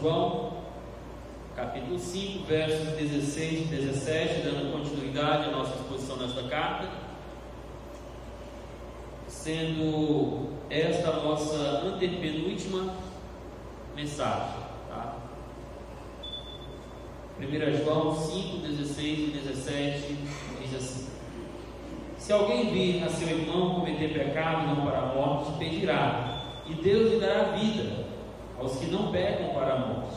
João, capítulo 5, versos 16 e 17, dando continuidade à nossa exposição nesta carta, sendo esta a nossa antepenúltima mensagem. Tá? 1 João 5, 16 e 17 diz assim: Se alguém vir a seu irmão cometer pecado não para a morte, pedirá, e Deus lhe dará vida aos que não pecam para a morte.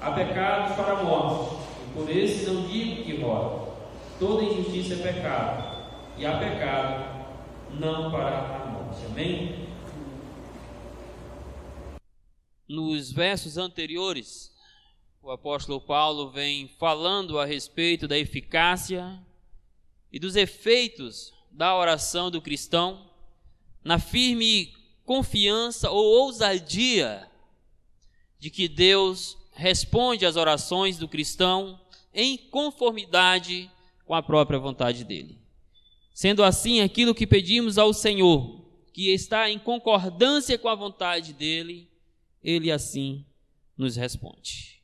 Há pecados para a morte, e por esse não digo que rola. Toda injustiça é pecado, e há pecado não para a morte. Amém? Nos versos anteriores, o apóstolo Paulo vem falando a respeito da eficácia e dos efeitos da oração do cristão na firme confiança ou ousadia de que Deus responde às orações do cristão em conformidade com a própria vontade dele. Sendo assim, aquilo que pedimos ao Senhor, que está em concordância com a vontade dele, ele assim nos responde.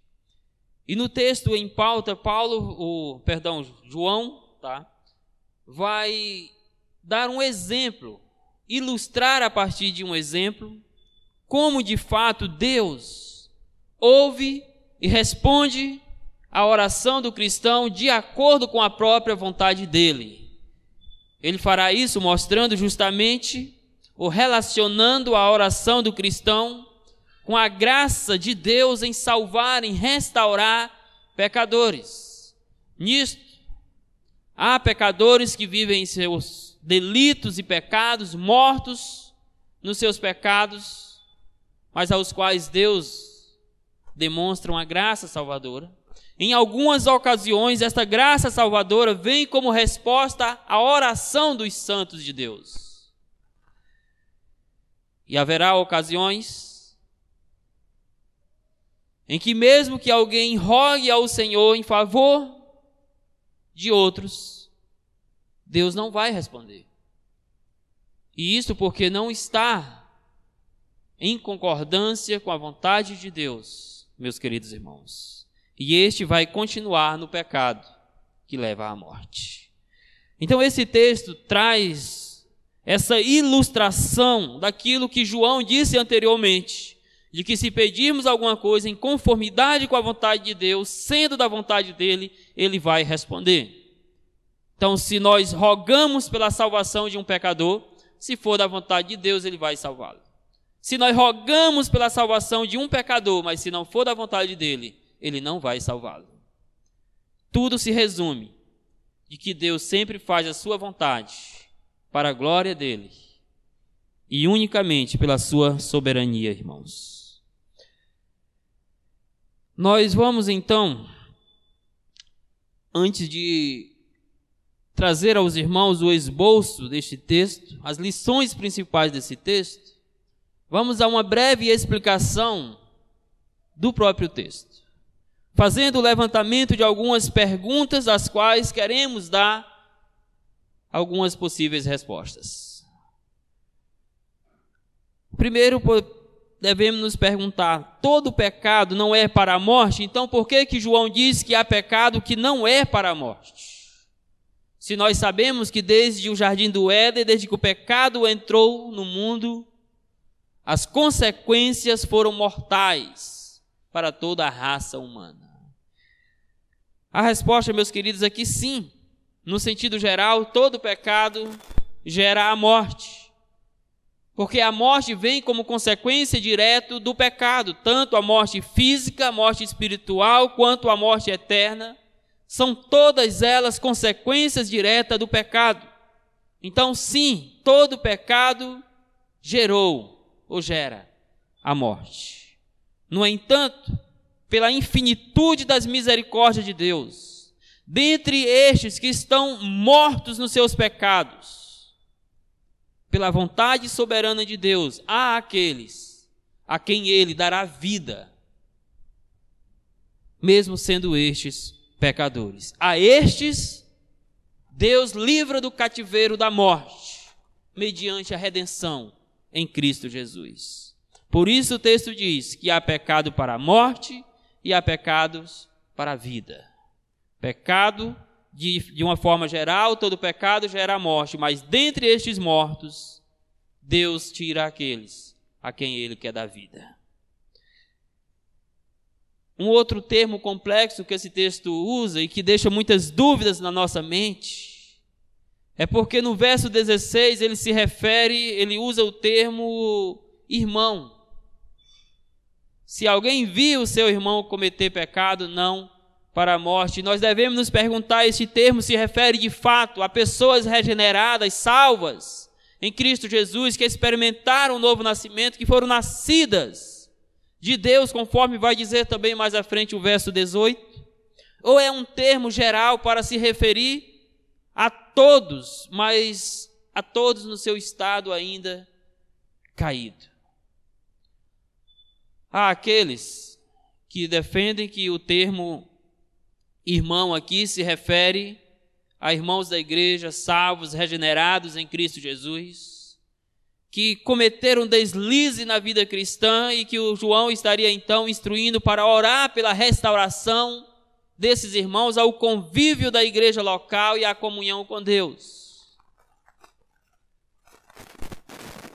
E no texto em pauta, Paulo, o, perdão, João, tá? Vai dar um exemplo, ilustrar a partir de um exemplo como de fato Deus ouve e responde a oração do cristão de acordo com a própria vontade dele. Ele fará isso mostrando justamente ou relacionando a oração do cristão com a graça de Deus em salvar, em restaurar pecadores. Nisto, há pecadores que vivem em seus delitos e pecados, mortos nos seus pecados, mas aos quais Deus demonstram a graça salvadora. Em algumas ocasiões, esta graça salvadora vem como resposta à oração dos santos de Deus. E haverá ocasiões em que, mesmo que alguém rogue ao Senhor em favor de outros, Deus não vai responder. E isso porque não está em concordância com a vontade de Deus meus queridos irmãos. E este vai continuar no pecado que leva à morte. Então, esse texto traz essa ilustração daquilo que João disse anteriormente, de que se pedirmos alguma coisa em conformidade com a vontade de Deus, sendo da vontade dele, ele vai responder. Então, se nós rogamos pela salvação de um pecador, se for da vontade de Deus, ele vai salvá-lo. Se nós rogamos pela salvação de um pecador, mas se não for da vontade dele, ele não vai salvá-lo. Tudo se resume de que Deus sempre faz a sua vontade para a glória dele e unicamente pela sua soberania, irmãos. Nós vamos então, antes de trazer aos irmãos o esboço deste texto, as lições principais desse texto, Vamos a uma breve explicação do próprio texto, fazendo o levantamento de algumas perguntas às quais queremos dar algumas possíveis respostas. Primeiro, devemos nos perguntar: todo pecado não é para a morte? Então, por que que João diz que há pecado que não é para a morte? Se nós sabemos que desde o jardim do Éden, desde que o pecado entrou no mundo, as consequências foram mortais para toda a raça humana. A resposta, meus queridos, é sim. No sentido geral, todo pecado gera a morte. Porque a morte vem como consequência direta do pecado, tanto a morte física, a morte espiritual, quanto a morte eterna, são todas elas consequências diretas do pecado. Então, sim, todo pecado gerou ou gera a morte. No entanto, pela infinitude das misericórdias de Deus, dentre estes que estão mortos nos seus pecados, pela vontade soberana de Deus, há aqueles a quem ele dará vida, mesmo sendo estes pecadores. A estes, Deus livra do cativeiro da morte, mediante a redenção em Cristo Jesus. Por isso o texto diz que há pecado para a morte e há pecados para a vida. Pecado, de, de uma forma geral, todo pecado gera morte, mas dentre estes mortos, Deus tira aqueles a quem Ele quer dar vida. Um outro termo complexo que esse texto usa e que deixa muitas dúvidas na nossa mente é porque no verso 16 ele se refere, ele usa o termo irmão. Se alguém viu o seu irmão cometer pecado, não para a morte. Nós devemos nos perguntar: este termo se refere de fato a pessoas regeneradas, salvas em Cristo Jesus, que experimentaram o novo nascimento, que foram nascidas de Deus, conforme vai dizer também mais à frente o verso 18? Ou é um termo geral para se referir a todos, mas a todos no seu estado ainda caído? Há aqueles que defendem que o termo irmão aqui se refere a irmãos da igreja salvos, regenerados em Cristo Jesus, que cometeram deslize na vida cristã e que o João estaria então instruindo para orar pela restauração desses irmãos ao convívio da igreja local e à comunhão com Deus.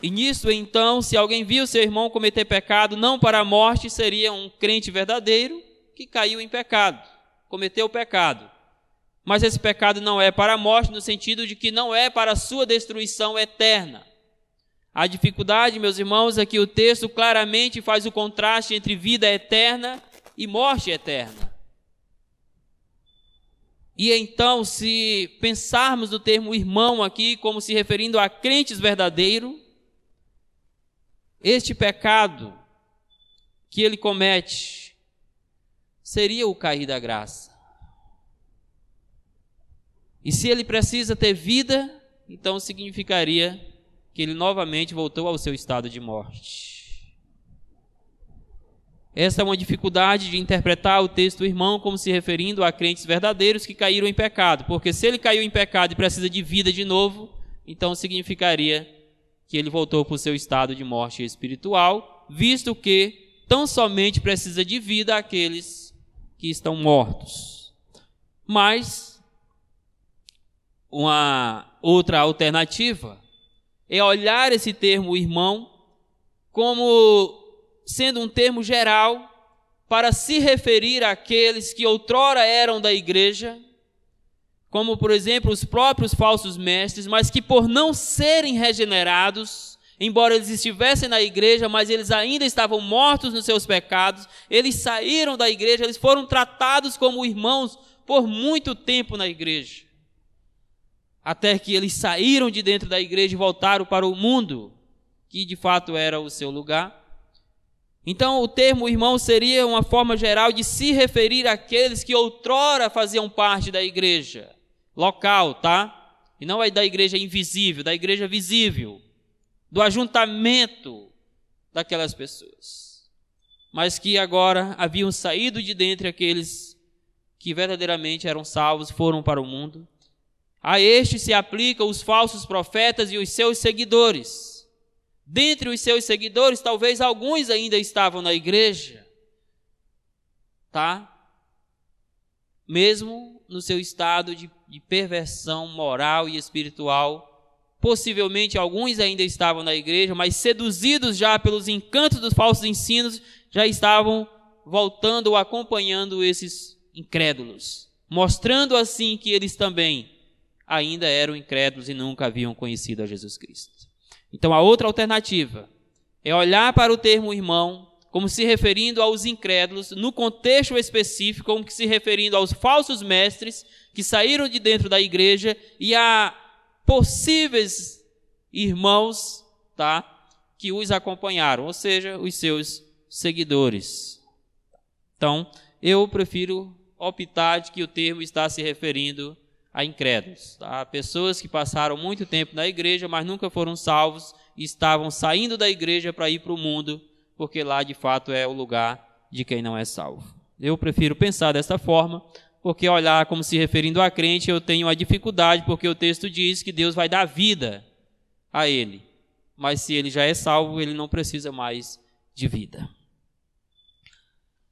E nisso, então, se alguém viu seu irmão cometer pecado, não para a morte, seria um crente verdadeiro que caiu em pecado, cometeu pecado. Mas esse pecado não é para a morte, no sentido de que não é para a sua destruição eterna. A dificuldade, meus irmãos, é que o texto claramente faz o contraste entre vida eterna e morte eterna. E então, se pensarmos no termo irmão aqui como se referindo a crentes verdadeiros, este pecado que ele comete seria o cair da graça. E se ele precisa ter vida, então significaria que ele novamente voltou ao seu estado de morte. Essa é uma dificuldade de interpretar o texto irmão como se referindo a crentes verdadeiros que caíram em pecado, porque se ele caiu em pecado e precisa de vida de novo, então significaria que ele voltou para o seu estado de morte espiritual, visto que tão somente precisa de vida aqueles que estão mortos. Mas uma outra alternativa é olhar esse termo irmão como sendo um termo geral para se referir àqueles que outrora eram da igreja como por exemplo os próprios falsos mestres, mas que por não serem regenerados, embora eles estivessem na igreja, mas eles ainda estavam mortos nos seus pecados, eles saíram da igreja, eles foram tratados como irmãos por muito tempo na igreja. Até que eles saíram de dentro da igreja e voltaram para o mundo, que de fato era o seu lugar. Então, o termo irmão seria uma forma geral de se referir àqueles que outrora faziam parte da igreja local, tá? E não é da igreja invisível, da igreja visível, do ajuntamento daquelas pessoas. Mas que agora haviam saído de dentre aqueles que verdadeiramente eram salvos, foram para o mundo. A este se aplicam os falsos profetas e os seus seguidores. Dentre os seus seguidores, talvez alguns ainda estavam na igreja, tá? Mesmo no seu estado de de perversão moral e espiritual. Possivelmente alguns ainda estavam na igreja, mas seduzidos já pelos encantos dos falsos ensinos, já estavam voltando ou acompanhando esses incrédulos, mostrando assim que eles também ainda eram incrédulos e nunca haviam conhecido a Jesus Cristo. Então a outra alternativa é olhar para o termo irmão como se referindo aos incrédulos, no contexto específico, como se referindo aos falsos mestres que saíram de dentro da igreja e a possíveis irmãos, tá? Que os acompanharam, ou seja, os seus seguidores. Então, eu prefiro optar de que o termo está se referindo a incrédulos, tá? pessoas que passaram muito tempo na igreja, mas nunca foram salvos e estavam saindo da igreja para ir para o mundo, porque lá de fato é o lugar de quem não é salvo. Eu prefiro pensar dessa forma, porque olhar como se referindo a crente, eu tenho a dificuldade, porque o texto diz que Deus vai dar vida a ele. Mas se ele já é salvo, ele não precisa mais de vida.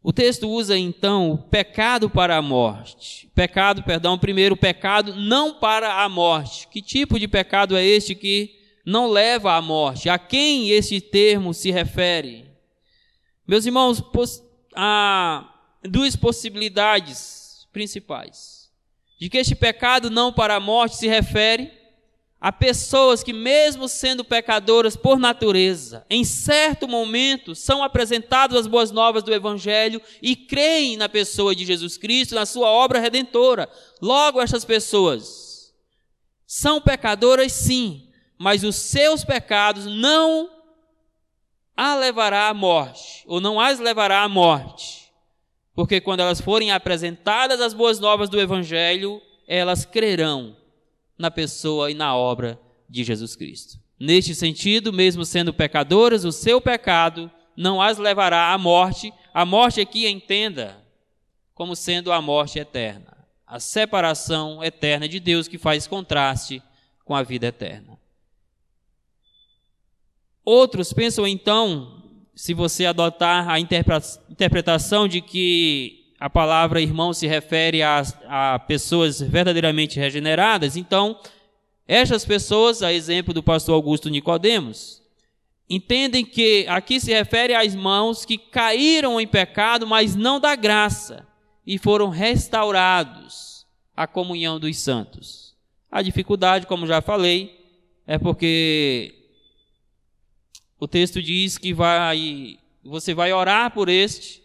O texto usa então o pecado para a morte. Pecado, perdão, primeiro o pecado não para a morte. Que tipo de pecado é este que não leva à morte? A quem esse termo se refere? Meus irmãos, há duas possibilidades principais de que este pecado não para a morte se refere a pessoas que, mesmo sendo pecadoras por natureza, em certo momento são apresentadas as boas novas do Evangelho e creem na pessoa de Jesus Cristo, na sua obra redentora. Logo, estas pessoas são pecadoras, sim, mas os seus pecados não a levará à morte, ou não as levará à morte. Porque quando elas forem apresentadas as boas novas do Evangelho, elas crerão na pessoa e na obra de Jesus Cristo. Neste sentido, mesmo sendo pecadoras, o seu pecado não as levará à morte. A morte aqui entenda como sendo a morte eterna, a separação eterna de Deus que faz contraste com a vida eterna. Outros pensam então, se você adotar a interpretação de que a palavra irmão se refere a, a pessoas verdadeiramente regeneradas, então, estas pessoas, a exemplo do pastor Augusto Nicodemos, entendem que aqui se refere a irmãos que caíram em pecado, mas não da graça, e foram restaurados à comunhão dos santos. A dificuldade, como já falei, é porque o texto diz que vai, você vai orar por este,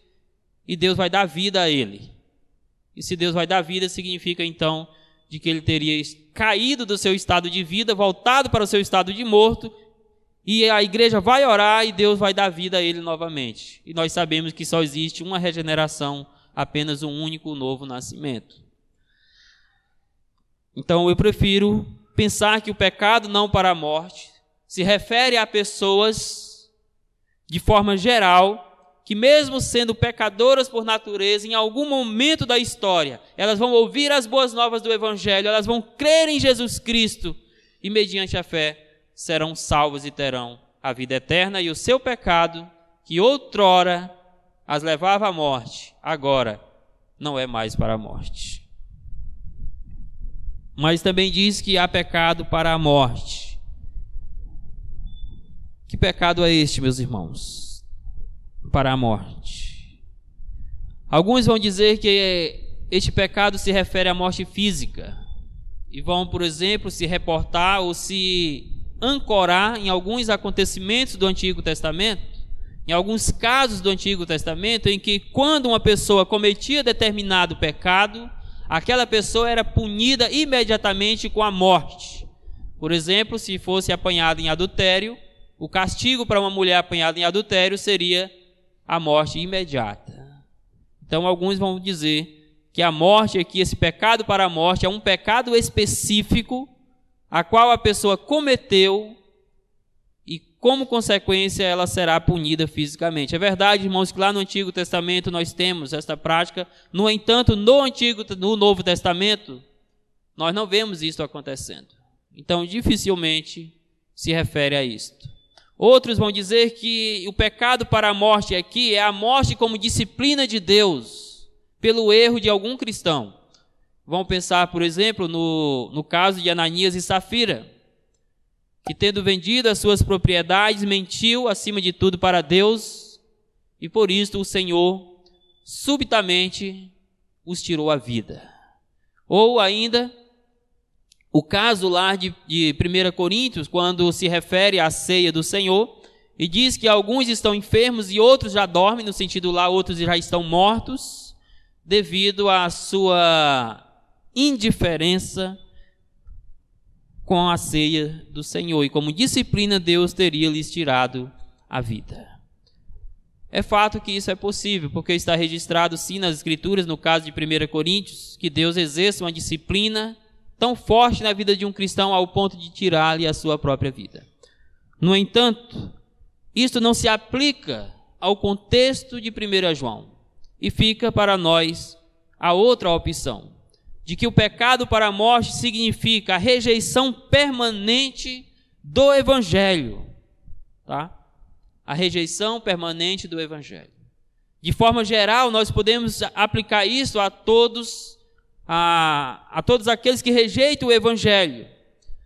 e Deus vai dar vida a ele. E se Deus vai dar vida, significa então de que ele teria caído do seu estado de vida, voltado para o seu estado de morto, e a igreja vai orar e Deus vai dar vida a ele novamente. E nós sabemos que só existe uma regeneração, apenas um único novo nascimento. Então eu prefiro pensar que o pecado não para a morte se refere a pessoas de forma geral que, mesmo sendo pecadoras por natureza, em algum momento da história, elas vão ouvir as boas novas do Evangelho, elas vão crer em Jesus Cristo e, mediante a fé, serão salvas e terão a vida eterna e o seu pecado, que outrora as levava à morte, agora não é mais para a morte. Mas também diz que há pecado para a morte. Que pecado é este, meus irmãos? Para a morte. Alguns vão dizer que este pecado se refere à morte física e vão, por exemplo, se reportar ou se ancorar em alguns acontecimentos do Antigo Testamento, em alguns casos do Antigo Testamento, em que quando uma pessoa cometia determinado pecado, aquela pessoa era punida imediatamente com a morte. Por exemplo, se fosse apanhada em adultério, o castigo para uma mulher apanhada em adultério seria a morte imediata. Então, alguns vão dizer que a morte aqui, esse pecado para a morte, é um pecado específico, a qual a pessoa cometeu e, como consequência, ela será punida fisicamente. É verdade, irmãos, que lá no Antigo Testamento nós temos esta prática, no entanto, no Antigo, no Novo Testamento, nós não vemos isso acontecendo. Então, dificilmente se refere a isto. Outros vão dizer que o pecado para a morte aqui é a morte como disciplina de Deus pelo erro de algum cristão. Vão pensar, por exemplo, no, no caso de Ananias e Safira, que tendo vendido as suas propriedades, mentiu acima de tudo para Deus, e por isso o Senhor subitamente os tirou a vida. Ou ainda o caso lá de, de 1 Coríntios, quando se refere à ceia do Senhor, e diz que alguns estão enfermos e outros já dormem, no sentido lá, outros já estão mortos, devido à sua indiferença com a ceia do Senhor. E como disciplina, Deus teria lhes tirado a vida. É fato que isso é possível, porque está registrado sim nas Escrituras, no caso de 1 Coríntios, que Deus exerce uma disciplina tão forte na vida de um cristão ao ponto de tirar-lhe a sua própria vida. No entanto, isto não se aplica ao contexto de 1 João e fica para nós a outra opção, de que o pecado para a morte significa a rejeição permanente do evangelho, tá? A rejeição permanente do evangelho. De forma geral, nós podemos aplicar isso a todos, a, a todos aqueles que rejeitam o Evangelho.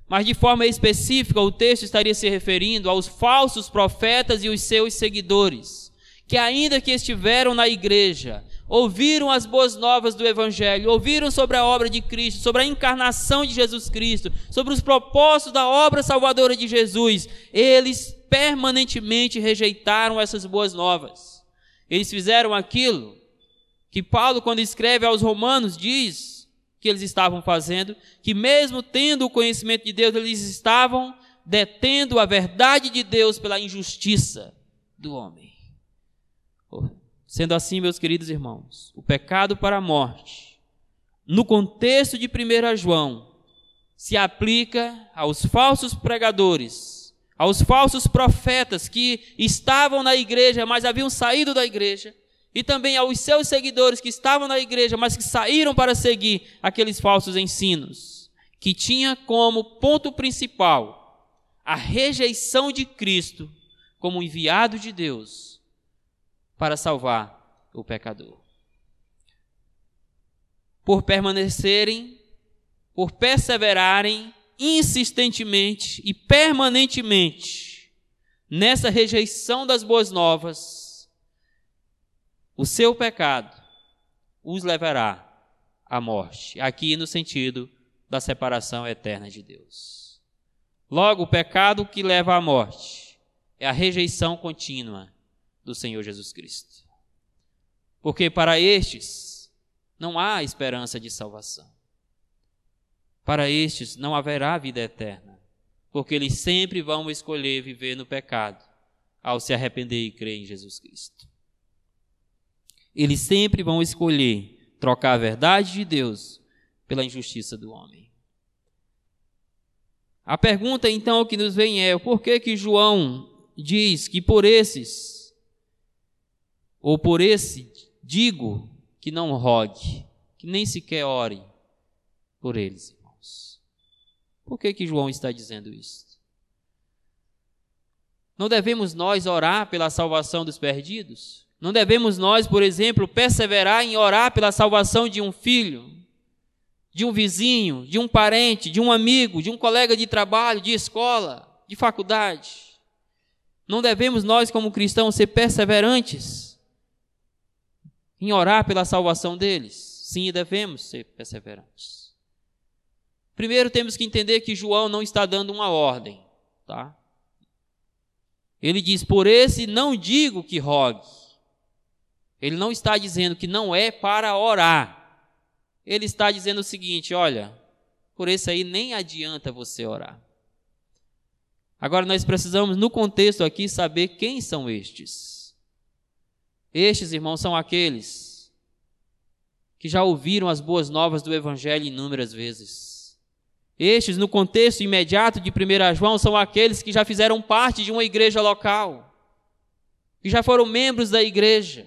Mas de forma específica, o texto estaria se referindo aos falsos profetas e os seus seguidores, que ainda que estiveram na igreja, ouviram as boas novas do Evangelho, ouviram sobre a obra de Cristo, sobre a encarnação de Jesus Cristo, sobre os propósitos da obra salvadora de Jesus, eles permanentemente rejeitaram essas boas novas. Eles fizeram aquilo que Paulo, quando escreve aos Romanos, diz que eles estavam fazendo, que mesmo tendo o conhecimento de Deus, eles estavam detendo a verdade de Deus pela injustiça do homem. Sendo assim, meus queridos irmãos, o pecado para a morte, no contexto de 1 João, se aplica aos falsos pregadores, aos falsos profetas que estavam na igreja, mas haviam saído da igreja, e também aos seus seguidores que estavam na igreja, mas que saíram para seguir aqueles falsos ensinos, que tinha como ponto principal a rejeição de Cristo como enviado de Deus para salvar o pecador. Por permanecerem, por perseverarem insistentemente e permanentemente nessa rejeição das boas novas, o seu pecado os levará à morte. Aqui no sentido da separação eterna de Deus. Logo, o pecado que leva à morte é a rejeição contínua do Senhor Jesus Cristo. Porque para estes não há esperança de salvação. Para estes não haverá vida eterna, porque eles sempre vão escolher viver no pecado ao se arrepender e crer em Jesus Cristo eles sempre vão escolher trocar a verdade de Deus pela injustiça do homem. A pergunta então que nos vem é: por que que João diz que por esses ou por esse digo que não rogue, que nem sequer ore por eles, irmãos? Por que que João está dizendo isso? Não devemos nós orar pela salvação dos perdidos? Não devemos nós, por exemplo, perseverar em orar pela salvação de um filho, de um vizinho, de um parente, de um amigo, de um colega de trabalho, de escola, de faculdade. Não devemos nós, como cristãos, ser perseverantes em orar pela salvação deles? Sim, devemos ser perseverantes. Primeiro temos que entender que João não está dando uma ordem, tá? Ele diz: "Por esse não digo que rogue, ele não está dizendo que não é para orar. Ele está dizendo o seguinte: olha, por esse aí nem adianta você orar. Agora nós precisamos, no contexto aqui, saber quem são estes. Estes, irmãos, são aqueles que já ouviram as boas novas do Evangelho inúmeras vezes. Estes, no contexto imediato de 1 João, são aqueles que já fizeram parte de uma igreja local, que já foram membros da igreja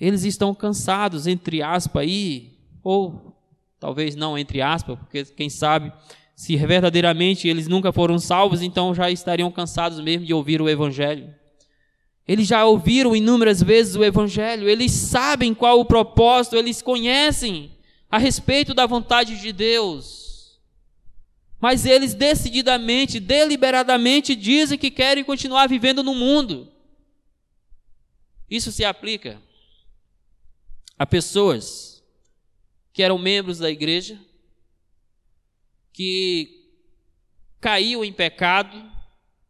eles estão cansados, entre aspas, aí, ou talvez não entre aspas, porque quem sabe, se verdadeiramente eles nunca foram salvos, então já estariam cansados mesmo de ouvir o Evangelho. Eles já ouviram inúmeras vezes o Evangelho, eles sabem qual o propósito, eles conhecem a respeito da vontade de Deus. Mas eles decididamente, deliberadamente dizem que querem continuar vivendo no mundo. Isso se aplica a pessoas que eram membros da igreja, que caíam em pecado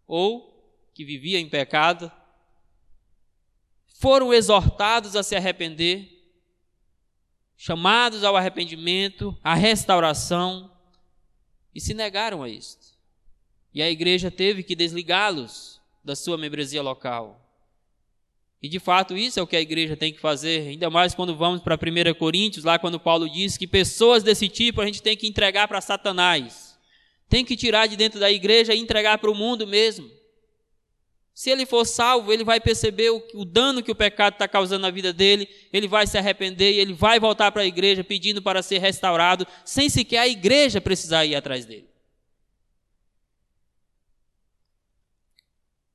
ou que viviam em pecado, foram exortados a se arrepender, chamados ao arrependimento, à restauração, e se negaram a isto. E a igreja teve que desligá-los da sua membresia local. E de fato isso é o que a igreja tem que fazer, ainda mais quando vamos para 1 Coríntios, lá quando Paulo diz que pessoas desse tipo a gente tem que entregar para Satanás. Tem que tirar de dentro da igreja e entregar para o mundo mesmo. Se ele for salvo, ele vai perceber o, o dano que o pecado está causando na vida dele, ele vai se arrepender e ele vai voltar para a igreja pedindo para ser restaurado, sem sequer a igreja precisar ir atrás dele.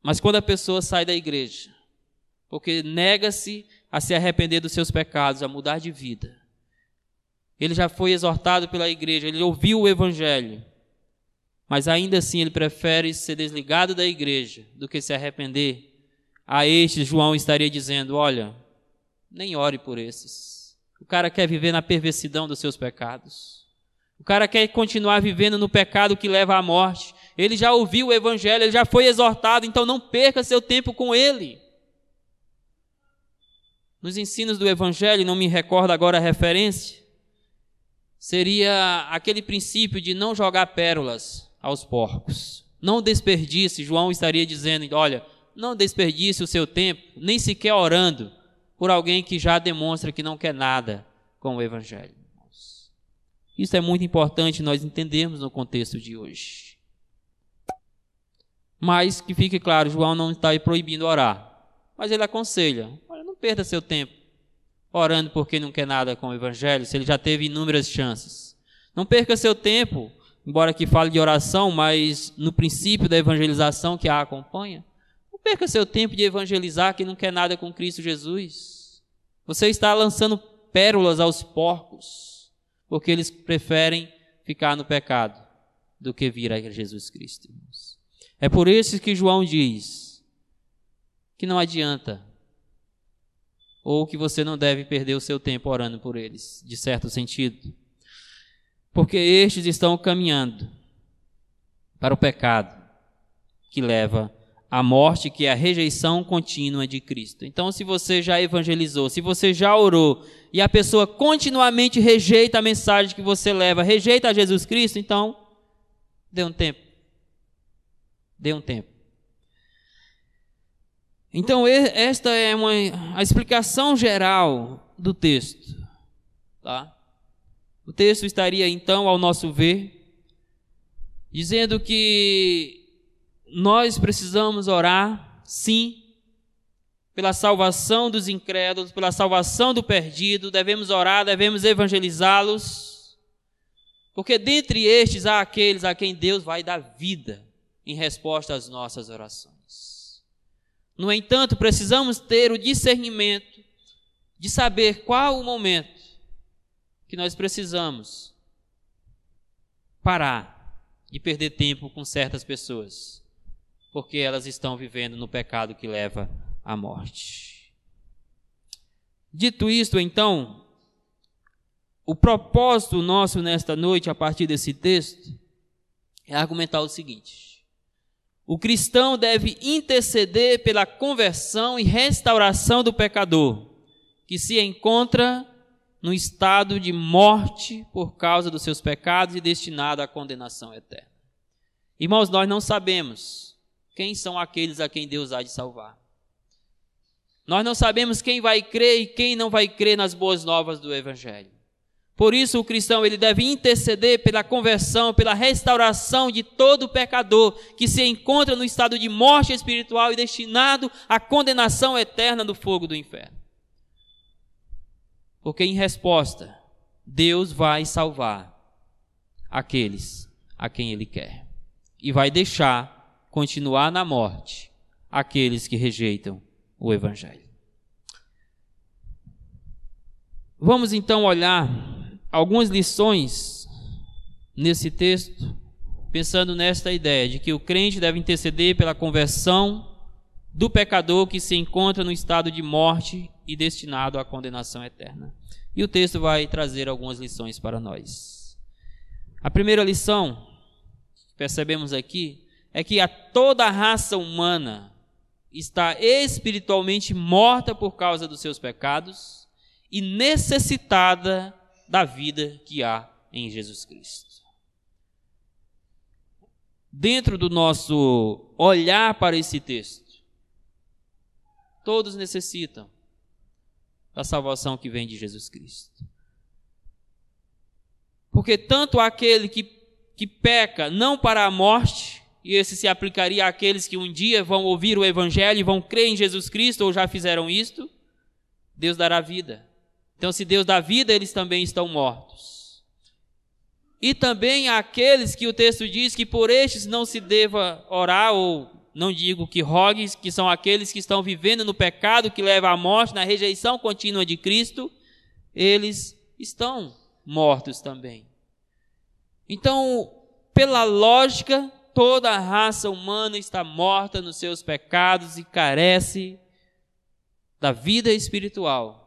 Mas quando a pessoa sai da igreja, porque nega-se a se arrepender dos seus pecados, a mudar de vida, ele já foi exortado pela igreja, ele ouviu o evangelho, mas ainda assim ele prefere ser desligado da igreja do que se arrepender. A este, João estaria dizendo: Olha, nem ore por esses. O cara quer viver na perversidão dos seus pecados. O cara quer continuar vivendo no pecado que leva à morte. Ele já ouviu o evangelho, ele já foi exortado, então não perca seu tempo com ele. Nos ensinos do evangelho, não me recordo agora a referência, seria aquele princípio de não jogar pérolas aos porcos. Não desperdice, João estaria dizendo, olha, não desperdice o seu tempo, nem sequer orando por alguém que já demonstra que não quer nada com o evangelho. Isso é muito importante nós entendermos no contexto de hoje. Mas que fique claro, João não está proibindo orar. Mas ele aconselha: perda seu tempo orando porque não quer nada com o Evangelho, se ele já teve inúmeras chances. Não perca seu tempo, embora que fale de oração, mas no princípio da evangelização que a acompanha. Não perca seu tempo de evangelizar quem não quer nada com Cristo Jesus. Você está lançando pérolas aos porcos, porque eles preferem ficar no pecado do que vir a Jesus Cristo. É por isso que João diz que não adianta ou que você não deve perder o seu tempo orando por eles, de certo sentido. Porque estes estão caminhando para o pecado que leva à morte, que é a rejeição contínua de Cristo. Então, se você já evangelizou, se você já orou e a pessoa continuamente rejeita a mensagem que você leva, rejeita Jesus Cristo, então dê um tempo. Dê um tempo. Então, esta é uma, a explicação geral do texto. Tá? O texto estaria, então, ao nosso ver, dizendo que nós precisamos orar, sim, pela salvação dos incrédulos, pela salvação do perdido, devemos orar, devemos evangelizá-los, porque dentre estes há aqueles a quem Deus vai dar vida em resposta às nossas orações. No entanto, precisamos ter o discernimento de saber qual o momento que nós precisamos parar de perder tempo com certas pessoas, porque elas estão vivendo no pecado que leva à morte. Dito isto, então, o propósito nosso nesta noite, a partir desse texto, é argumentar o seguinte: o cristão deve interceder pela conversão e restauração do pecador, que se encontra no estado de morte por causa dos seus pecados e destinado à condenação eterna. Irmãos, nós não sabemos quem são aqueles a quem Deus há de salvar. Nós não sabemos quem vai crer e quem não vai crer nas boas novas do Evangelho. Por isso o cristão ele deve interceder pela conversão, pela restauração de todo pecador que se encontra no estado de morte espiritual e destinado à condenação eterna do fogo do inferno. Porque em resposta, Deus vai salvar aqueles a quem ele quer e vai deixar continuar na morte aqueles que rejeitam o evangelho. Vamos então olhar algumas lições nesse texto, pensando nesta ideia de que o crente deve interceder pela conversão do pecador que se encontra no estado de morte e destinado à condenação eterna. E o texto vai trazer algumas lições para nós. A primeira lição que percebemos aqui é que a toda a raça humana está espiritualmente morta por causa dos seus pecados e necessitada da vida que há em Jesus Cristo. Dentro do nosso olhar para esse texto, todos necessitam da salvação que vem de Jesus Cristo. Porque tanto aquele que, que peca não para a morte, e esse se aplicaria àqueles que um dia vão ouvir o Evangelho e vão crer em Jesus Cristo ou já fizeram isto, Deus dará vida. Então, se Deus dá vida, eles também estão mortos. E também aqueles que o texto diz que por estes não se deva orar ou não digo que rogues, que são aqueles que estão vivendo no pecado que leva à morte, na rejeição contínua de Cristo, eles estão mortos também. Então, pela lógica, toda a raça humana está morta nos seus pecados e carece da vida espiritual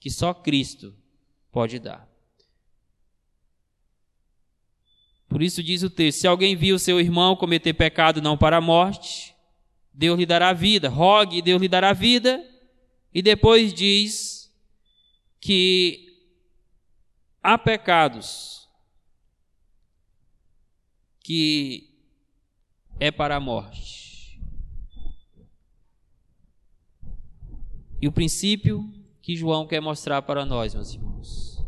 que só Cristo pode dar. Por isso diz o texto: se alguém viu seu irmão cometer pecado não para a morte, Deus lhe dará vida. Rogue e Deus lhe dará vida. E depois diz que há pecados que é para a morte. E o princípio que João quer mostrar para nós, meus irmãos,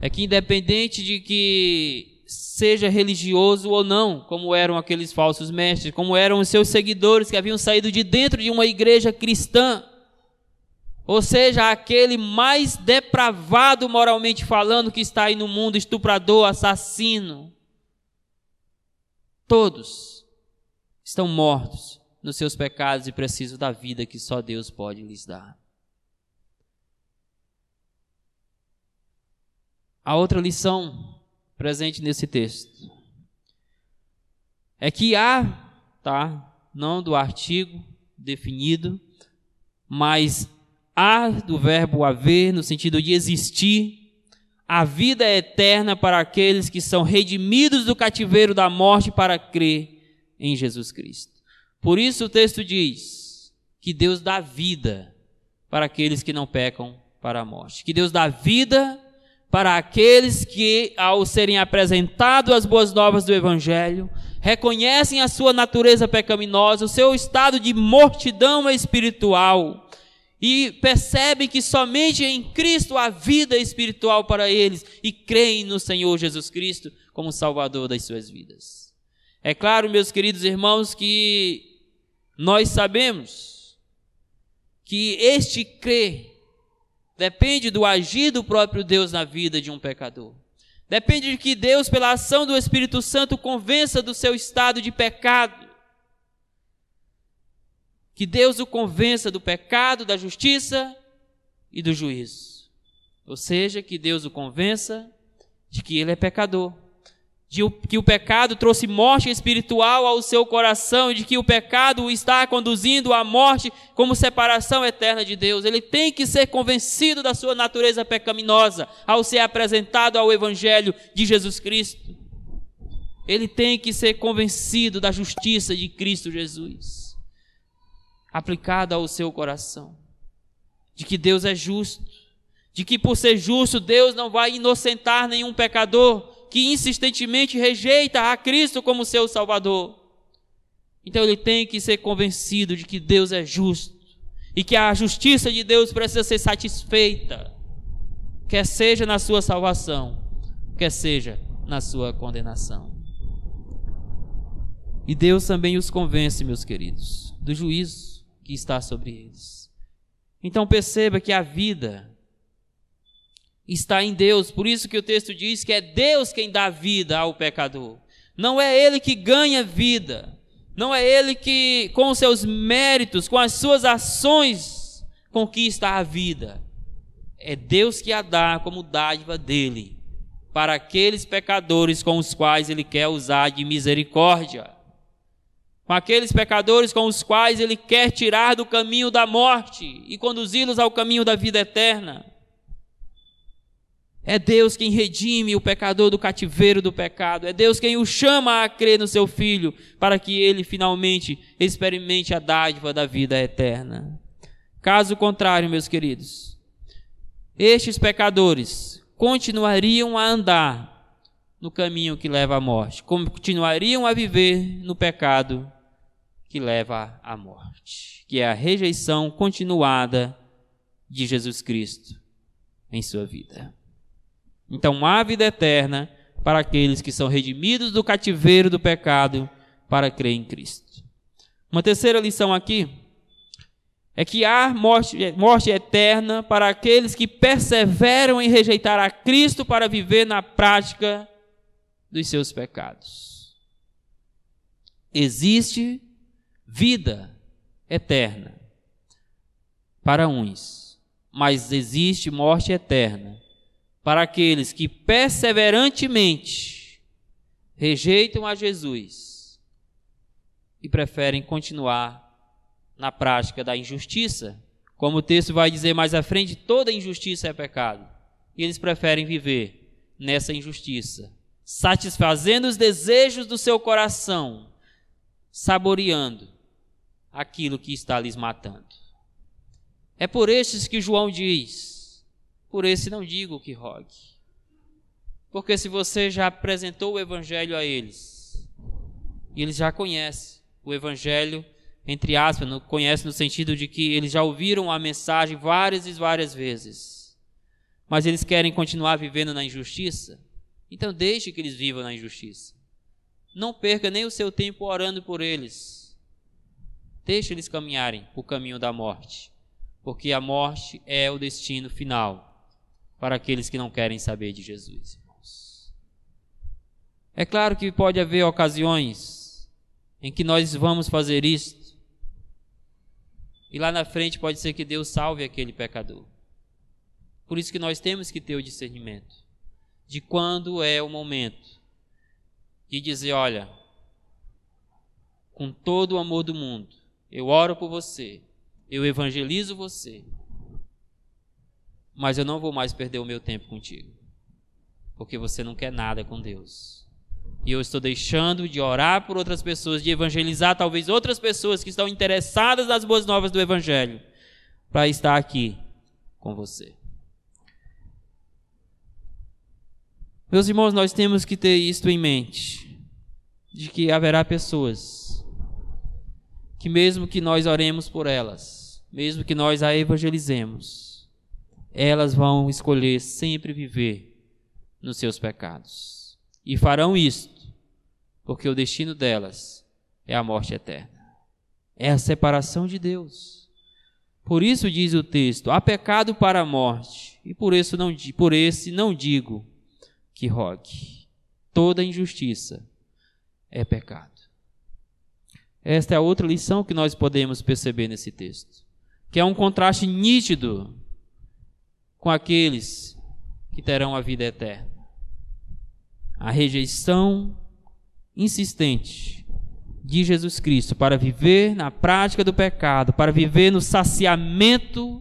é que independente de que seja religioso ou não, como eram aqueles falsos mestres, como eram os seus seguidores que haviam saído de dentro de uma igreja cristã, ou seja, aquele mais depravado moralmente falando que está aí no mundo, estuprador, assassino, todos estão mortos nos seus pecados e precisam da vida que só Deus pode lhes dar. A outra lição presente nesse texto é que há, tá, não do artigo definido, mas há do verbo haver no sentido de existir a vida é eterna para aqueles que são redimidos do cativeiro da morte para crer em Jesus Cristo. Por isso o texto diz que Deus dá vida para aqueles que não pecam para a morte. Que Deus dá vida para aqueles que, ao serem apresentados as boas novas do Evangelho, reconhecem a sua natureza pecaminosa, o seu estado de mortidão espiritual e percebem que somente em Cristo há vida espiritual para eles e creem no Senhor Jesus Cristo como Salvador das suas vidas. É claro, meus queridos irmãos, que nós sabemos que este crer depende do agir do próprio Deus na vida de um pecador. Depende de que Deus, pela ação do Espírito Santo, convença do seu estado de pecado que Deus o convença do pecado, da justiça e do juízo. Ou seja, que Deus o convença de que ele é pecador, de que o pecado trouxe morte espiritual ao seu coração e de que o pecado o está conduzindo à morte como separação eterna de Deus. Ele tem que ser convencido da sua natureza pecaminosa ao ser apresentado ao evangelho de Jesus Cristo. Ele tem que ser convencido da justiça de Cristo Jesus aplicada ao seu coração. De que Deus é justo, de que por ser justo Deus não vai inocentar nenhum pecador que insistentemente rejeita a Cristo como seu Salvador. Então ele tem que ser convencido de que Deus é justo e que a justiça de Deus precisa ser satisfeita, quer seja na sua salvação, quer seja na sua condenação. E Deus também os convence, meus queridos, do juízo que está sobre eles. Então perceba que a vida está em Deus, por isso que o texto diz que é Deus quem dá vida ao pecador. Não é ele que ganha vida, não é ele que, com seus méritos, com as suas ações, conquista a vida. É Deus que a dá como dádiva dele para aqueles pecadores com os quais ele quer usar de misericórdia com aqueles pecadores com os quais ele quer tirar do caminho da morte e conduzi-los ao caminho da vida eterna. É Deus quem redime o pecador do cativeiro do pecado. É Deus quem o chama a crer no seu filho, para que ele finalmente experimente a dádiva da vida eterna. Caso contrário, meus queridos, estes pecadores continuariam a andar no caminho que leva à morte, continuariam a viver no pecado que leva à morte, que é a rejeição continuada de Jesus Cristo em sua vida. Então, há vida eterna para aqueles que são redimidos do cativeiro do pecado para crer em Cristo. Uma terceira lição aqui é que há morte, morte eterna para aqueles que perseveram em rejeitar a Cristo para viver na prática dos seus pecados. Existe vida eterna para uns, mas existe morte eterna para aqueles que perseverantemente rejeitam a Jesus e preferem continuar na prática da injustiça. Como o texto vai dizer mais à frente, toda injustiça é pecado. E eles preferem viver nessa injustiça, satisfazendo os desejos do seu coração, saboreando aquilo que está lhes matando. É por estes que João diz: por esse não digo que rogue. Porque se você já apresentou o evangelho a eles, e eles já conhecem o evangelho, entre aspas, não conhecem no sentido de que eles já ouviram a mensagem várias e várias vezes, mas eles querem continuar vivendo na injustiça, então deixe que eles vivam na injustiça. Não perca nem o seu tempo orando por eles. Deixe eles caminharem o caminho da morte, porque a morte é o destino final para aqueles que não querem saber de Jesus, irmãos. É claro que pode haver ocasiões em que nós vamos fazer isto, e lá na frente pode ser que Deus salve aquele pecador. Por isso que nós temos que ter o discernimento de quando é o momento de dizer: olha, com todo o amor do mundo, eu oro por você, eu evangelizo você, mas eu não vou mais perder o meu tempo contigo, porque você não quer nada com Deus. E eu estou deixando de orar por outras pessoas, de evangelizar talvez outras pessoas que estão interessadas nas boas novas do Evangelho, para estar aqui com você. Meus irmãos, nós temos que ter isto em mente, de que haverá pessoas que mesmo que nós oremos por elas, mesmo que nós a evangelizemos, elas vão escolher sempre viver nos seus pecados. E farão isto, porque o destino delas é a morte eterna. É a separação de Deus. Por isso diz o texto: há pecado para a morte, e por isso não por esse não digo que rogue. Toda injustiça é pecado. Esta é a outra lição que nós podemos perceber nesse texto, que é um contraste nítido com aqueles que terão a vida eterna. A rejeição insistente de Jesus Cristo para viver na prática do pecado, para viver no saciamento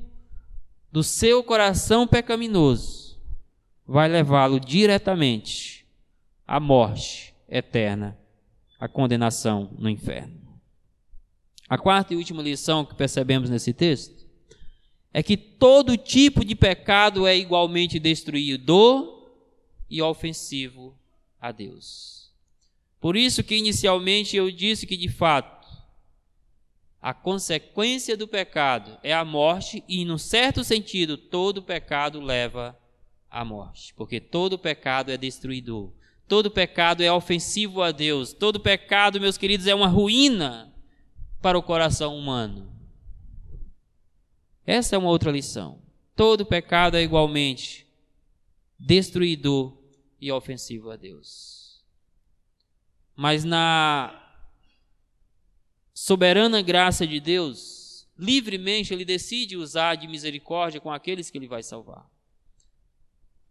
do seu coração pecaminoso, vai levá-lo diretamente à morte eterna, à condenação no inferno. A quarta e última lição que percebemos nesse texto é que todo tipo de pecado é igualmente destruidor e ofensivo a Deus. Por isso que inicialmente eu disse que de fato a consequência do pecado é a morte e, no certo sentido, todo pecado leva a morte, porque todo pecado é destruidor, todo pecado é ofensivo a Deus, todo pecado, meus queridos, é uma ruína para o coração humano. Essa é uma outra lição. Todo pecado é igualmente destruidor e ofensivo a Deus. Mas na soberana graça de Deus, livremente ele decide usar de misericórdia com aqueles que ele vai salvar.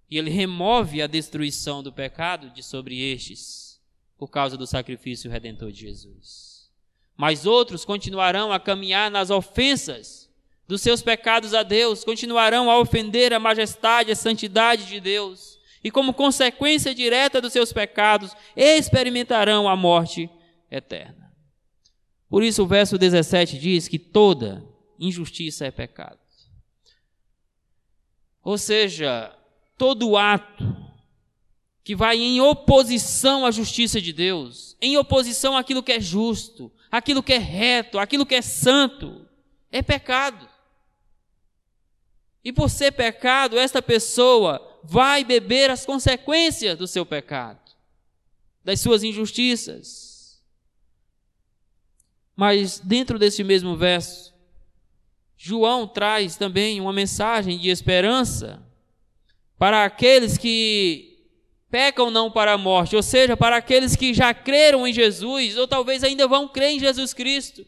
E ele remove a destruição do pecado de sobre estes, por causa do sacrifício redentor de Jesus. Mas outros continuarão a caminhar nas ofensas dos seus pecados a Deus, continuarão a ofender a majestade, a santidade de Deus, e como consequência direta dos seus pecados, experimentarão a morte eterna. Por isso o verso 17 diz que toda injustiça é pecado. Ou seja, todo ato que vai em oposição à justiça de Deus, em oposição àquilo que é justo, aquilo que é reto, aquilo que é santo, é pecado. E por ser pecado, esta pessoa vai beber as consequências do seu pecado, das suas injustiças. Mas dentro desse mesmo verso, João traz também uma mensagem de esperança para aqueles que pecam não para a morte, ou seja, para aqueles que já creram em Jesus, ou talvez ainda vão crer em Jesus Cristo,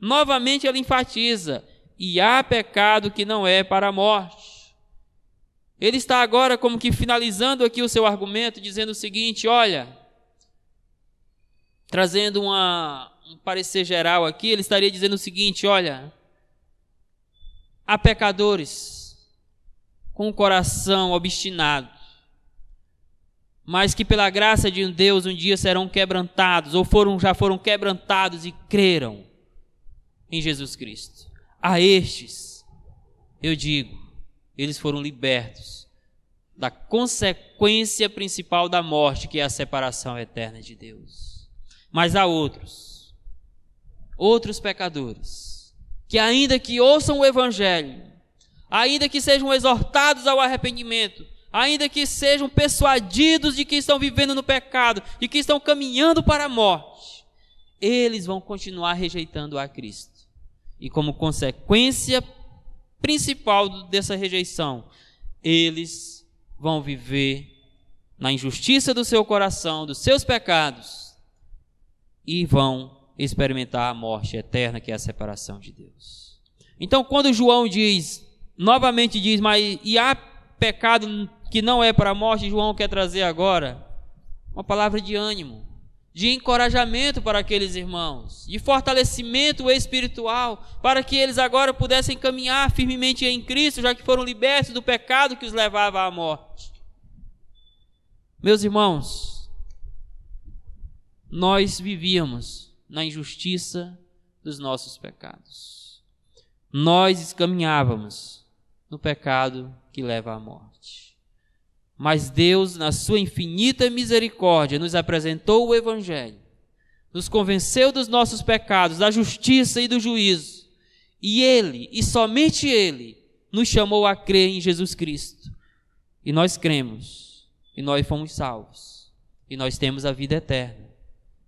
Novamente ele enfatiza: e há pecado que não é para a morte. Ele está agora como que finalizando aqui o seu argumento, dizendo o seguinte: olha, trazendo uma, um parecer geral aqui, ele estaria dizendo o seguinte: olha, há pecadores com o coração obstinado, mas que pela graça de Deus um dia serão quebrantados, ou foram, já foram quebrantados e creram em Jesus Cristo. A estes, eu digo, eles foram libertos da consequência principal da morte, que é a separação eterna de Deus. Mas há outros, outros pecadores, que ainda que ouçam o Evangelho, ainda que sejam exortados ao arrependimento, ainda que sejam persuadidos de que estão vivendo no pecado, de que estão caminhando para a morte, eles vão continuar rejeitando a Cristo. E como consequência principal dessa rejeição, eles vão viver na injustiça do seu coração, dos seus pecados, e vão experimentar a morte eterna, que é a separação de Deus. Então, quando João diz, novamente diz, mas e há pecado que não é para a morte, João quer trazer agora uma palavra de ânimo de encorajamento para aqueles irmãos, de fortalecimento espiritual, para que eles agora pudessem caminhar firmemente em Cristo, já que foram libertos do pecado que os levava à morte. Meus irmãos, nós vivíamos na injustiça dos nossos pecados. Nós caminhávamos no pecado que leva à morte. Mas Deus, na sua infinita misericórdia, nos apresentou o Evangelho, nos convenceu dos nossos pecados, da justiça e do juízo. E Ele, e somente Ele, nos chamou a crer em Jesus Cristo. E nós cremos, e nós fomos salvos, e nós temos a vida eterna.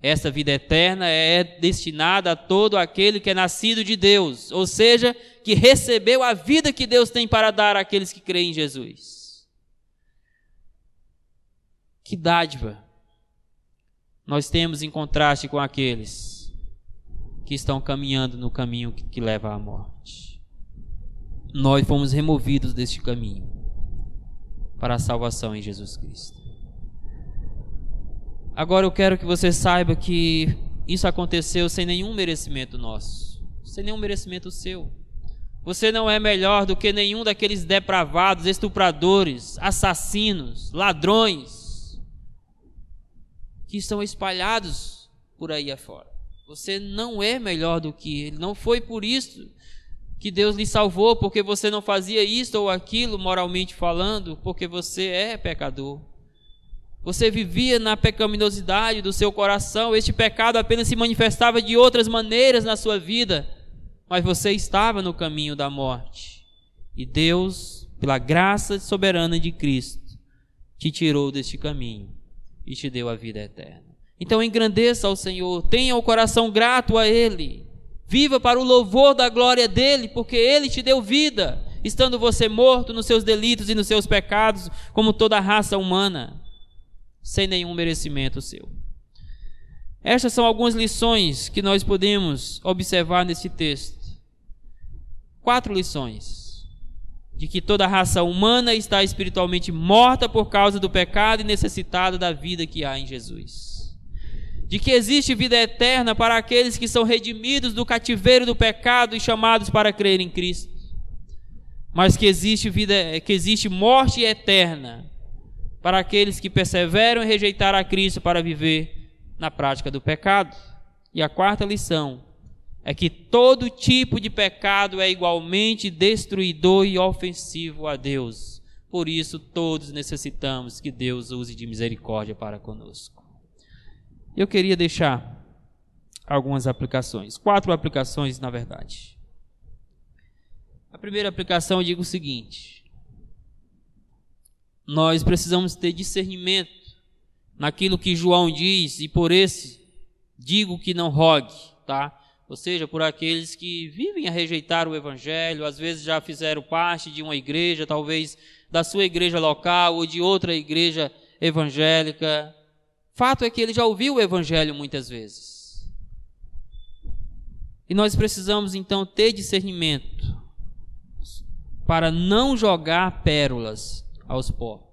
Essa vida eterna é destinada a todo aquele que é nascido de Deus, ou seja, que recebeu a vida que Deus tem para dar àqueles que creem em Jesus. Que dádiva nós temos em contraste com aqueles que estão caminhando no caminho que leva à morte. Nós fomos removidos deste caminho para a salvação em Jesus Cristo. Agora eu quero que você saiba que isso aconteceu sem nenhum merecimento nosso, sem nenhum merecimento seu. Você não é melhor do que nenhum daqueles depravados, estupradores, assassinos, ladrões, que estão espalhados por aí afora. Você não é melhor do que ele. Não foi por isso que Deus lhe salvou, porque você não fazia isto ou aquilo, moralmente falando, porque você é pecador. Você vivia na pecaminosidade do seu coração, este pecado apenas se manifestava de outras maneiras na sua vida, mas você estava no caminho da morte. E Deus, pela graça soberana de Cristo, te tirou deste caminho e te deu a vida eterna. Então engrandeça ao Senhor, tenha o coração grato a Ele, viva para o louvor da glória dEle, porque Ele te deu vida, estando você morto nos seus delitos e nos seus pecados, como toda a raça humana, sem nenhum merecimento seu. Estas são algumas lições que nós podemos observar nesse texto. Quatro lições de que toda a raça humana está espiritualmente morta por causa do pecado e necessitada da vida que há em Jesus. De que existe vida eterna para aqueles que são redimidos do cativeiro do pecado e chamados para crer em Cristo. Mas que existe vida, que existe morte eterna para aqueles que perseveram em rejeitar a Cristo para viver na prática do pecado. E a quarta lição é que todo tipo de pecado é igualmente destruidor e ofensivo a Deus. Por isso, todos necessitamos que Deus use de misericórdia para conosco. Eu queria deixar algumas aplicações, quatro aplicações, na verdade. A primeira aplicação eu digo o seguinte: nós precisamos ter discernimento naquilo que João diz, e por esse digo que não rogue, tá? Ou seja, por aqueles que vivem a rejeitar o Evangelho, às vezes já fizeram parte de uma igreja, talvez da sua igreja local ou de outra igreja evangélica. Fato é que ele já ouviu o Evangelho muitas vezes. E nós precisamos então ter discernimento para não jogar pérolas aos porcos,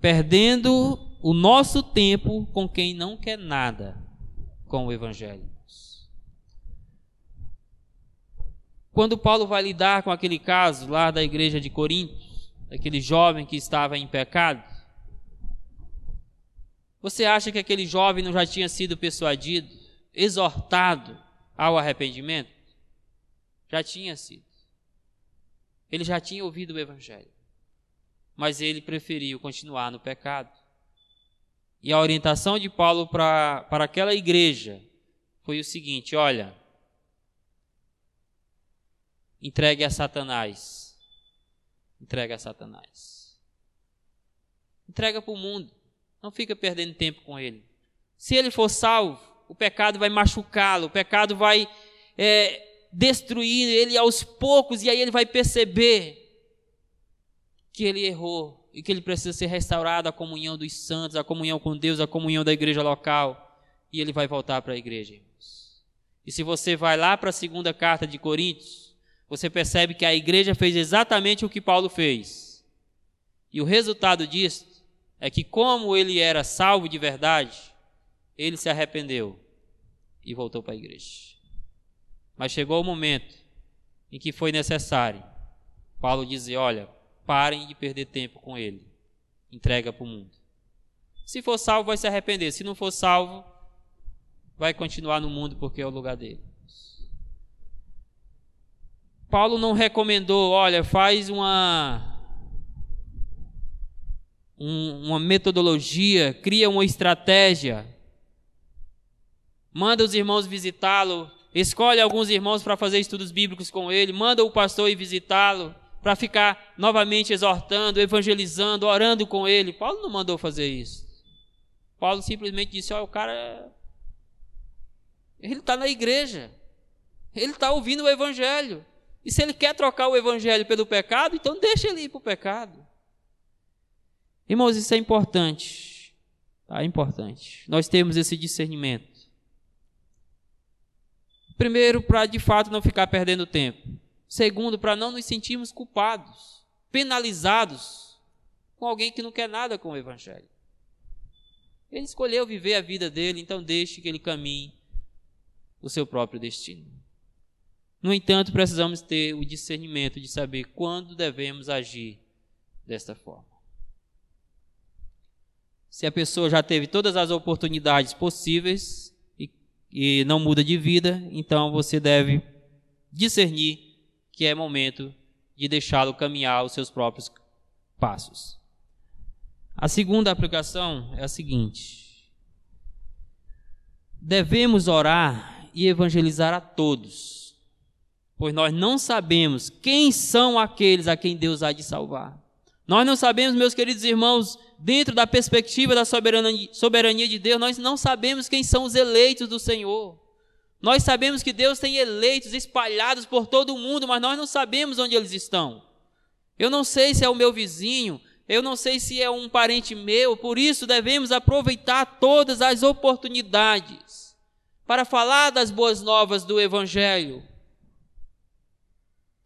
perdendo o nosso tempo com quem não quer nada com o Evangelho. Quando Paulo vai lidar com aquele caso lá da igreja de Corinto, aquele jovem que estava em pecado, você acha que aquele jovem não já tinha sido persuadido, exortado ao arrependimento? Já tinha sido. Ele já tinha ouvido o Evangelho. Mas ele preferiu continuar no pecado. E a orientação de Paulo para, aquela igreja foi o seguinte: olha, entregue a Satanás. Entrega a Satanás. Entrega para o mundo. Não fica perdendo tempo com ele. Se ele for salvo, o pecado vai machucá-lo, o pecado vai é, destruir ele aos poucos, e aí ele vai perceber que ele errou e que ele precisa ser restaurado a comunhão dos santos, a comunhão com Deus, a comunhão da igreja local, e ele vai voltar para a igreja. E se você vai lá para a segunda carta de Coríntios, você percebe que a igreja fez exatamente o que Paulo fez. E o resultado disso é que, como ele era salvo de verdade, ele se arrependeu e voltou para a igreja. Mas chegou o momento em que foi necessário Paulo dizer: olha, Parem de perder tempo com ele. Entrega para o mundo. Se for salvo, vai se arrepender. Se não for salvo, vai continuar no mundo porque é o lugar dele. Paulo não recomendou, olha, faz uma um, uma metodologia, cria uma estratégia, manda os irmãos visitá-lo, escolhe alguns irmãos para fazer estudos bíblicos com ele, manda o pastor ir visitá-lo para ficar novamente exortando, evangelizando, orando com ele. Paulo não mandou fazer isso. Paulo simplesmente disse: Olha, o cara. Ele está na igreja. Ele está ouvindo o evangelho. E se ele quer trocar o evangelho pelo pecado, então deixa ele ir para o pecado. Irmãos, isso é importante. Tá? É importante. Nós temos esse discernimento. Primeiro, para de fato não ficar perdendo tempo. Segundo, para não nos sentirmos culpados, penalizados com alguém que não quer nada com o Evangelho. Ele escolheu viver a vida dele, então deixe que ele caminhe o seu próprio destino. No entanto, precisamos ter o discernimento de saber quando devemos agir desta forma. Se a pessoa já teve todas as oportunidades possíveis e, e não muda de vida, então você deve discernir que é momento de deixá-lo caminhar os seus próprios passos. A segunda aplicação é a seguinte: devemos orar e evangelizar a todos, pois nós não sabemos quem são aqueles a quem Deus há de salvar. Nós não sabemos, meus queridos irmãos, dentro da perspectiva da soberania, soberania de Deus, nós não sabemos quem são os eleitos do Senhor. Nós sabemos que Deus tem eleitos espalhados por todo o mundo, mas nós não sabemos onde eles estão. Eu não sei se é o meu vizinho, eu não sei se é um parente meu, por isso devemos aproveitar todas as oportunidades para falar das boas novas do Evangelho,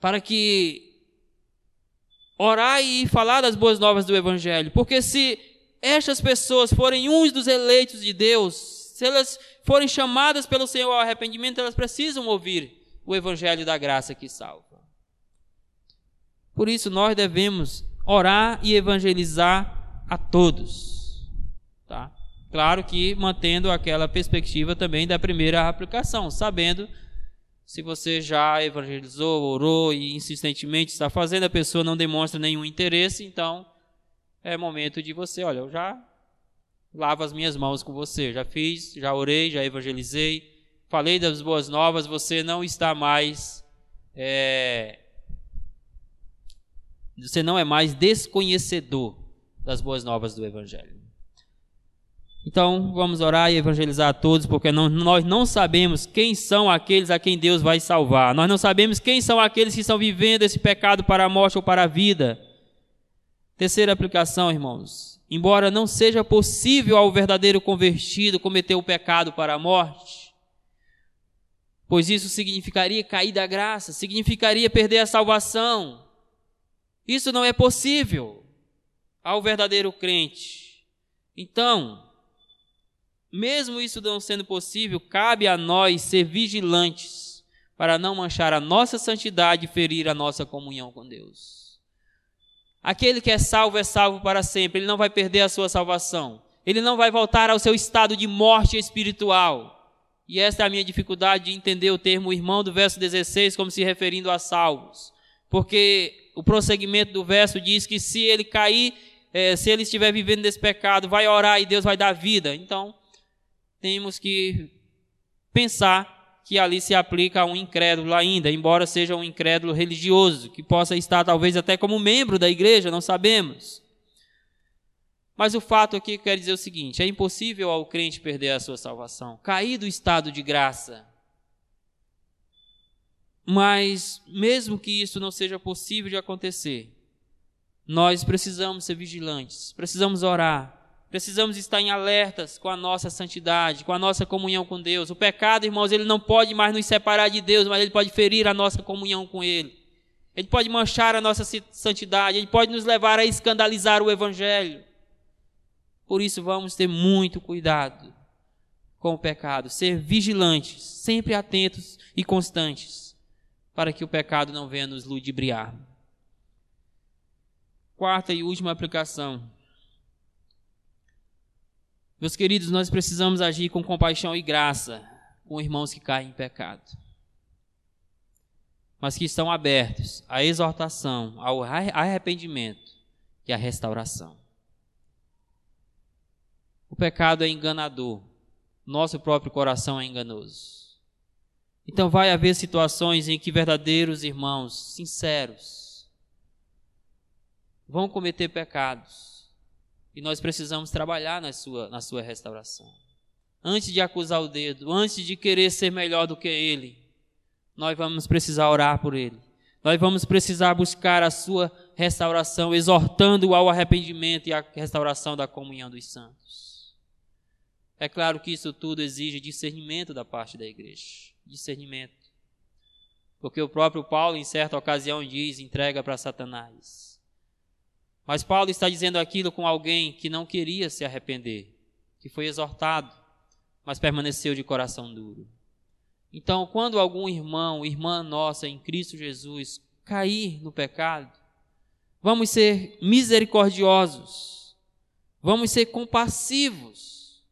para que orar e falar das boas novas do Evangelho, porque se estas pessoas forem uns dos eleitos de Deus, se elas forem chamadas pelo Senhor ao arrependimento, elas precisam ouvir o evangelho da graça que salva. Por isso nós devemos orar e evangelizar a todos. Tá? Claro que mantendo aquela perspectiva também da primeira aplicação, sabendo se você já evangelizou, orou e insistentemente está fazendo, a pessoa não demonstra nenhum interesse, então é momento de você, olha, eu já lavo as minhas mãos com você. Já fiz, já orei, já evangelizei, falei das boas novas, você não está mais. É, você não é mais desconhecedor das boas novas do Evangelho. Então, vamos orar e evangelizar a todos, porque não, nós não sabemos quem são aqueles a quem Deus vai salvar. Nós não sabemos quem são aqueles que estão vivendo esse pecado para a morte ou para a vida. Terceira aplicação, irmãos. Embora não seja possível ao verdadeiro convertido cometer o pecado para a morte, pois isso significaria cair da graça, significaria perder a salvação. Isso não é possível ao verdadeiro crente. Então, mesmo isso não sendo possível, cabe a nós ser vigilantes para não manchar a nossa santidade e ferir a nossa comunhão com Deus. Aquele que é salvo é salvo para sempre, ele não vai perder a sua salvação, ele não vai voltar ao seu estado de morte espiritual. E esta é a minha dificuldade de entender o termo irmão do verso 16 como se referindo a salvos. Porque o prosseguimento do verso diz que se ele cair, é, se ele estiver vivendo desse pecado, vai orar e Deus vai dar vida. Então, temos que pensar que ali se aplica a um incrédulo ainda, embora seja um incrédulo religioso, que possa estar talvez até como membro da igreja, não sabemos. Mas o fato aqui quer dizer o seguinte: é impossível ao crente perder a sua salvação, cair do estado de graça. Mas, mesmo que isso não seja possível de acontecer, nós precisamos ser vigilantes, precisamos orar, Precisamos estar em alertas com a nossa santidade, com a nossa comunhão com Deus. O pecado, irmãos, ele não pode mais nos separar de Deus, mas ele pode ferir a nossa comunhão com Ele. Ele pode manchar a nossa santidade, ele pode nos levar a escandalizar o Evangelho. Por isso, vamos ter muito cuidado com o pecado, ser vigilantes, sempre atentos e constantes, para que o pecado não venha nos ludibriar. Quarta e última aplicação meus queridos, nós precisamos agir com compaixão e graça com irmãos que caem em pecado, mas que estão abertos à exortação, ao arrependimento e à restauração. O pecado é enganador, nosso próprio coração é enganoso. Então vai haver situações em que verdadeiros irmãos, sinceros, vão cometer pecados e nós precisamos trabalhar na sua, na sua restauração. Antes de acusar o dedo, antes de querer ser melhor do que ele, nós vamos precisar orar por ele. Nós vamos precisar buscar a sua restauração, exortando-o ao arrependimento e à restauração da comunhão dos santos. É claro que isso tudo exige discernimento da parte da igreja. Discernimento. Porque o próprio Paulo, em certa ocasião, diz: entrega para Satanás. Mas Paulo está dizendo aquilo com alguém que não queria se arrepender, que foi exortado, mas permaneceu de coração duro. Então, quando algum irmão, irmã nossa em Cristo Jesus cair no pecado, vamos ser misericordiosos, vamos ser compassivos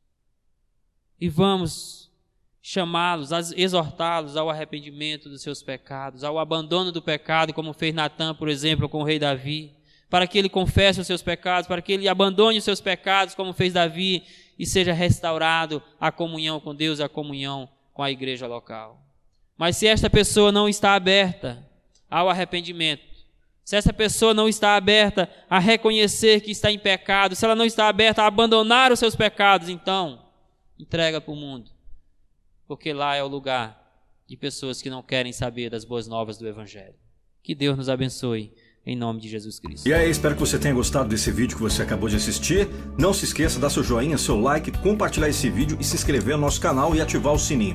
e vamos chamá-los, exortá-los ao arrependimento dos seus pecados, ao abandono do pecado, como fez Natan, por exemplo, com o rei Davi para que ele confesse os seus pecados, para que ele abandone os seus pecados, como fez Davi, e seja restaurado a comunhão com Deus, a comunhão com a igreja local. Mas se esta pessoa não está aberta ao arrependimento, se essa pessoa não está aberta a reconhecer que está em pecado, se ela não está aberta a abandonar os seus pecados, então entrega para o mundo, porque lá é o lugar de pessoas que não querem saber das boas novas do Evangelho. Que Deus nos abençoe em nome de Jesus Cristo. E aí, espero que você tenha gostado desse vídeo que você acabou de assistir. Não se esqueça de dar seu joinha, seu like, compartilhar esse vídeo e se inscrever no nosso canal e ativar o sininho.